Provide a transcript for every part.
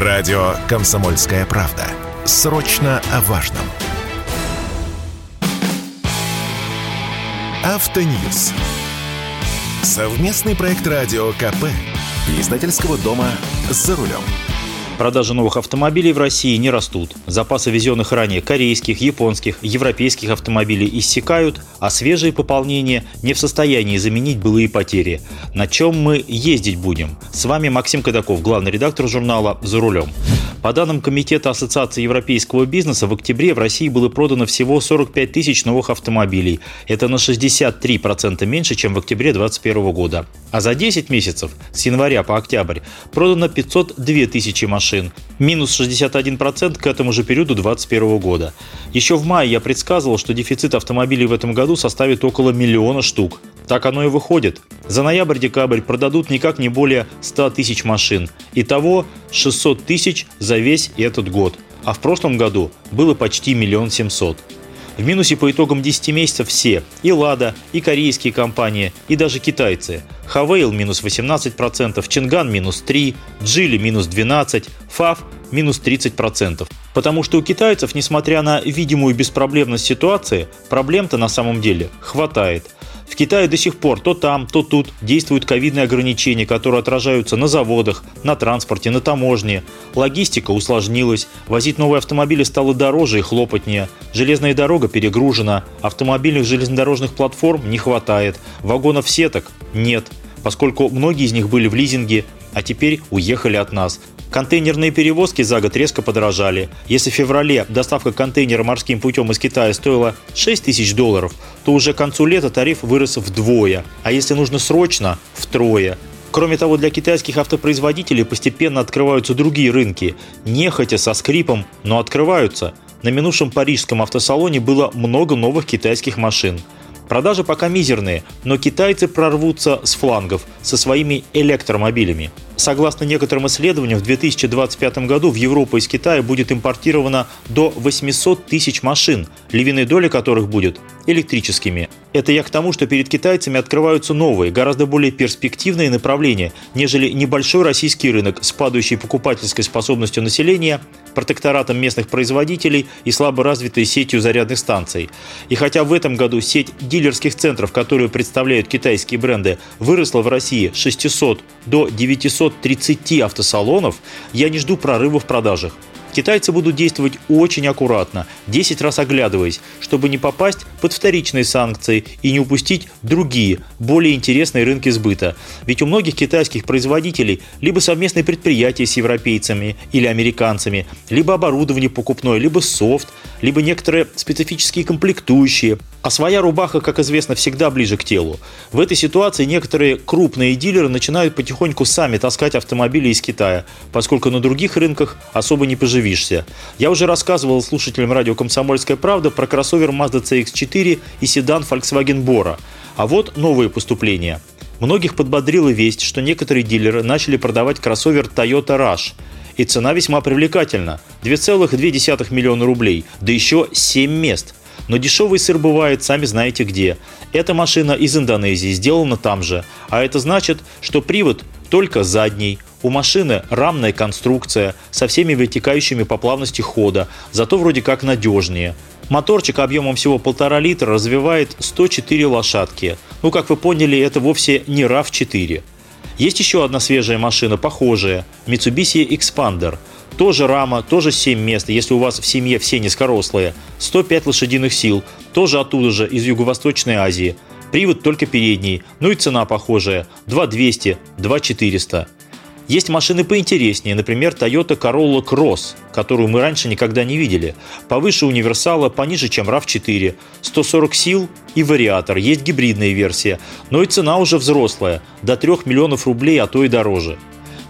Радио «Комсомольская правда». Срочно о важном. Автоньюз. Совместный проект радио КП. Издательского дома «За рулем». Продажи новых автомобилей в России не растут. Запасы везенных ранее корейских, японских, европейских автомобилей иссякают, а свежие пополнения не в состоянии заменить былые потери. На чем мы ездить будем? С вами Максим Кадаков, главный редактор журнала «За рулем». По данным Комитета Ассоциации европейского бизнеса, в октябре в России было продано всего 45 тысяч новых автомобилей. Это на 63% меньше, чем в октябре 2021 года. А за 10 месяцев, с января по октябрь, продано 502 тысячи машин. Минус 61% к этому же периоду 2021 года. Еще в мае я предсказывал, что дефицит автомобилей в этом году составит около миллиона штук. Так оно и выходит. За ноябрь-декабрь продадут никак не более 100 тысяч машин. Итого 600 тысяч за весь этот год. А в прошлом году было почти миллион семьсот. В минусе по итогам 10 месяцев все – и «Лада», и корейские компании, и даже китайцы. Хавейл – минус 18%, Чинган – минус 3%, Джили – минус 12%, ФАФ – минус 30%. Потому что у китайцев, несмотря на видимую беспроблемность ситуации, проблем-то на самом деле хватает – в Китае до сих пор то там, то тут действуют ковидные ограничения, которые отражаются на заводах, на транспорте, на таможне. Логистика усложнилась, возить новые автомобили стало дороже и хлопотнее. Железная дорога перегружена, автомобильных железнодорожных платформ не хватает, вагонов сеток нет, поскольку многие из них были в лизинге, а теперь уехали от нас. Контейнерные перевозки за год резко подорожали. Если в феврале доставка контейнера морским путем из Китая стоила 6 тысяч долларов, то уже к концу лета тариф вырос вдвое, а если нужно срочно – втрое. Кроме того, для китайских автопроизводителей постепенно открываются другие рынки. Нехотя, со скрипом, но открываются. На минувшем парижском автосалоне было много новых китайских машин. Продажи пока мизерные, но китайцы прорвутся с флангов со своими электромобилями. Согласно некоторым исследованиям, в 2025 году в Европу из Китая будет импортировано до 800 тысяч машин, львиная доля которых будет электрическими. Это я к тому, что перед китайцами открываются новые, гораздо более перспективные направления, нежели небольшой российский рынок с падающей покупательской способностью населения, протекторатом местных производителей и слабо развитой сетью зарядных станций. И хотя в этом году сеть дилерских центров, которые представляют китайские бренды, выросла в России с 600 до 930 автосалонов, я не жду прорыва в продажах. Китайцы будут действовать очень аккуратно, 10 раз оглядываясь, чтобы не попасть под вторичные санкции и не упустить другие, более интересные рынки сбыта. Ведь у многих китайских производителей либо совместные предприятия с европейцами или американцами, либо оборудование покупное, либо софт, либо некоторые специфические комплектующие. А своя рубаха, как известно, всегда ближе к телу. В этой ситуации некоторые крупные дилеры начинают потихоньку сами таскать автомобили из Китая, поскольку на других рынках особо не поживишься. Я уже рассказывал слушателям радио «Комсомольская правда» про кроссовер Mazda CX-4 и седан Volkswagen Bora. А вот новые поступления. Многих подбодрила весть, что некоторые дилеры начали продавать кроссовер Toyota Rush – и цена весьма привлекательна – 2,2 миллиона рублей, да еще 7 мест. Но дешевый сыр бывает, сами знаете где. Эта машина из Индонезии, сделана там же. А это значит, что привод только задний. У машины рамная конструкция со всеми вытекающими по плавности хода, зато вроде как надежнее. Моторчик объемом всего полтора литра развивает 104 лошадки. Ну, как вы поняли, это вовсе не RAV4. Есть еще одна свежая машина, похожая – Mitsubishi Expander. Тоже рама, тоже 7 мест, если у вас в семье все низкорослые. 105 лошадиных сил, тоже оттуда же, из Юго-Восточной Азии. Привод только передний, ну и цена похожая – 2200, 2400. Есть машины поинтереснее, например, Toyota Corolla Cross, которую мы раньше никогда не видели. Повыше универсала, пониже, чем RAV4. 140 сил и вариатор, есть гибридная версия, но и цена уже взрослая, до 3 миллионов рублей, а то и дороже.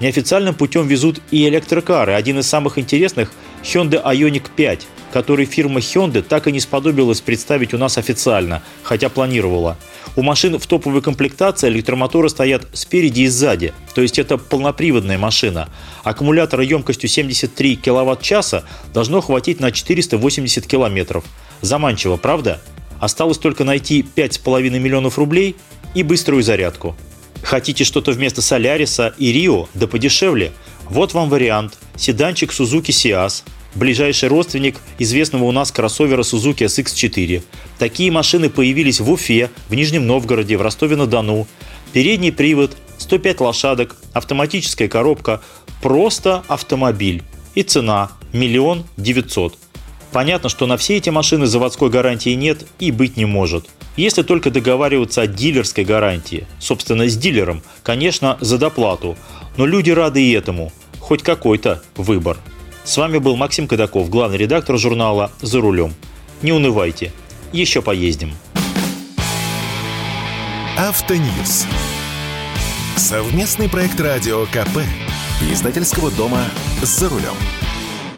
Неофициальным путем везут и электрокары. Один из самых интересных – Hyundai Ioniq 5, который фирма Hyundai так и не сподобилась представить у нас официально, хотя планировала. У машин в топовой комплектации электромоторы стоят спереди и сзади, то есть это полноприводная машина. Аккумулятора емкостью 73 кВт-часа должно хватить на 480 км. Заманчиво, правда? Осталось только найти 5,5 миллионов рублей и быструю зарядку. Хотите что-то вместо Соляриса и Рио, да подешевле? Вот вам вариант. Седанчик Suzuki Sias, ближайший родственник известного у нас кроссовера Suzuki SX4. Такие машины появились в Уфе, в Нижнем Новгороде, в Ростове-на-Дону. Передний привод, 105 лошадок, автоматическая коробка, просто автомобиль. И цена – миллион девятьсот. Понятно, что на все эти машины заводской гарантии нет и быть не может. Если только договариваться о дилерской гарантии. Собственно, с дилером, конечно, за доплату. Но люди рады и этому. Хоть какой-то выбор. С вами был Максим Кадаков, главный редактор журнала «За рулем». Не унывайте. Еще поездим. Автоньюз. Совместный проект радио КП. Издательского дома «За рулем».